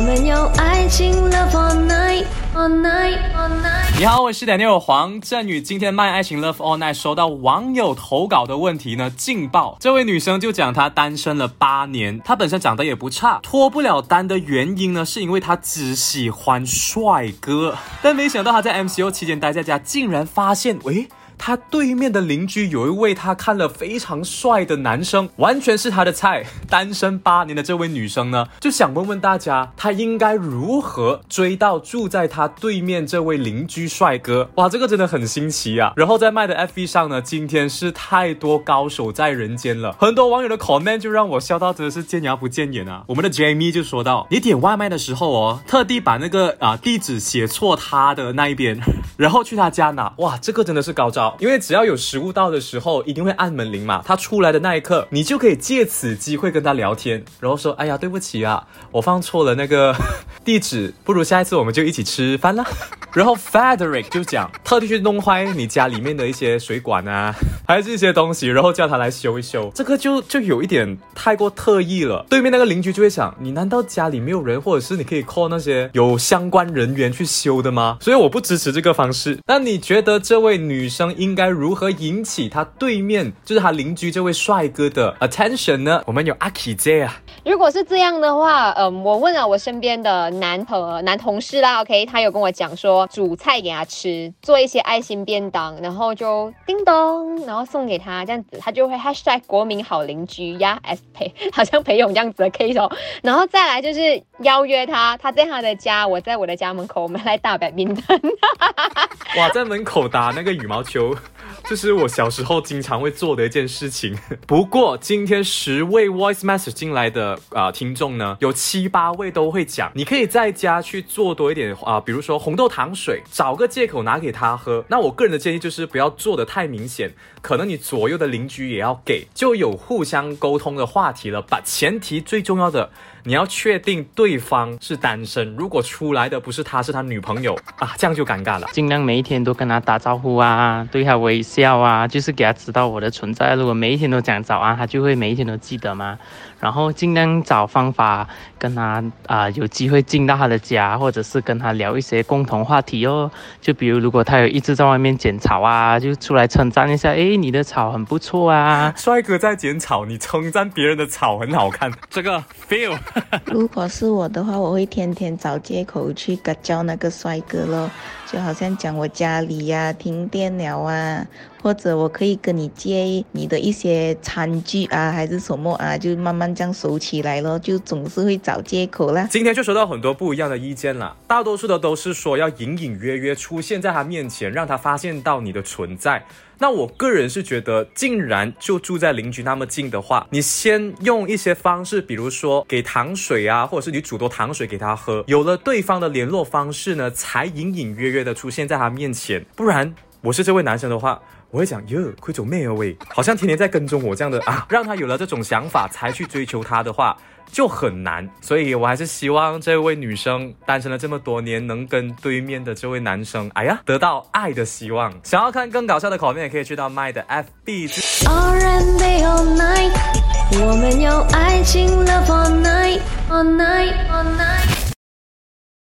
我们有爱情 love all night all night all night。你好，我是 Daniel 黄振宇。今天卖爱情 Love All Night 收到网友投稿的问题呢，劲爆！这位女生就讲她单身了八年，她本身长得也不差，脱不了单的原因呢，是因为她只喜欢帅哥。但没想到她在 MCO 期间待在家，竟然发现，喂。他对面的邻居有一位他看了非常帅的男生，完全是他的菜。单身八年的这位女生呢，就想问问大家，她应该如何追到住在她对面这位邻居帅哥？哇，这个真的很新奇啊！然后在卖的 FV 上呢，今天是太多高手在人间了，很多网友的 comment 就让我笑到真的是见牙不见眼啊。我们的 Jamie 就说到，你点外卖的时候哦，特地把那个啊地址写错他的那一边，然后去他家拿，哇，这个真的是高招。因为只要有食物到的时候，一定会按门铃嘛。他出来的那一刻，你就可以借此机会跟他聊天，然后说：“哎呀，对不起啊，我放错了那个 地址，不如下一次我们就一起吃饭啦。”然后 Frederick 就讲，特地去弄坏你家里面的一些水管啊，还是一些东西，然后叫他来修一修。这个就就有一点太过特意了。对面那个邻居就会想，你难道家里没有人，或者是你可以 call 那些有相关人员去修的吗？所以我不支持这个方式。那你觉得这位女生应该如何引起她对面就是她邻居这位帅哥的 attention 呢？我们有阿 k i 姐啊。如果是这样的话，嗯，我问了我身边的男朋男同事啦，OK，他有跟我讲说。煮菜给他吃，做一些爱心便当，然后就叮咚，然后送给他，这样子他就会 hashtag 国民好邻居呀，S 裴，好像裴勇这样子的 case。然后再来就是邀约他，他在他的家，我在我的家门口，我们来打摆冰灯。哇，在门口打那个羽毛球。这是我小时候经常会做的一件事情。不过今天十位 voice message 进来的啊听众呢，有七八位都会讲，你可以在家去做多一点啊，比如说红豆糖水，找个借口拿给他喝。那我个人的建议就是不要做的太明显，可能你左右的邻居也要给，就有互相沟通的话题了。把前提最重要的。你要确定对方是单身，如果出来的不是他，是他女朋友啊，这样就尴尬了。尽量每一天都跟他打招呼啊，对他微笑啊，就是给他知道我的存在。如果每一天都讲早安，他就会每一天都记得嘛？然后尽量找方法跟他啊，有机会进到他的家，或者是跟他聊一些共同话题哦。就比如如果他有一直在外面剪草啊，就出来称赞一下，哎，你的草很不错啊。帅哥在剪草，你称赞别人的草很好看，这个 feel。如果是我的话，我会天天找借口去叫那个帅哥咯，就好像讲我家里呀停电了啊，或者我可以跟你借你的一些餐具啊，还是什么啊，就慢慢这样熟起来咯，就总是会找借口啦。今天就收到很多不一样的意见啦，大多数的都是说要隐隐约约出现在他面前，让他发现到你的存在。那我个人是觉得，竟然就住在邻居那么近的话，你先用一些方式，比如说给糖水啊，或者是你煮多糖水给他喝，有了对方的联络方式呢，才隐隐约约的出现在他面前。不然，我是这位男生的话，我会讲哟，亏走妹啊喂，好像天天在跟踪我这样的啊，让他有了这种想法才去追求他的话。就很难，所以我还是希望这位女生单身了这么多年，能跟对面的这位男生，哎呀，得到爱的希望。想要看更搞笑的口面，也可以去到麦的 FB。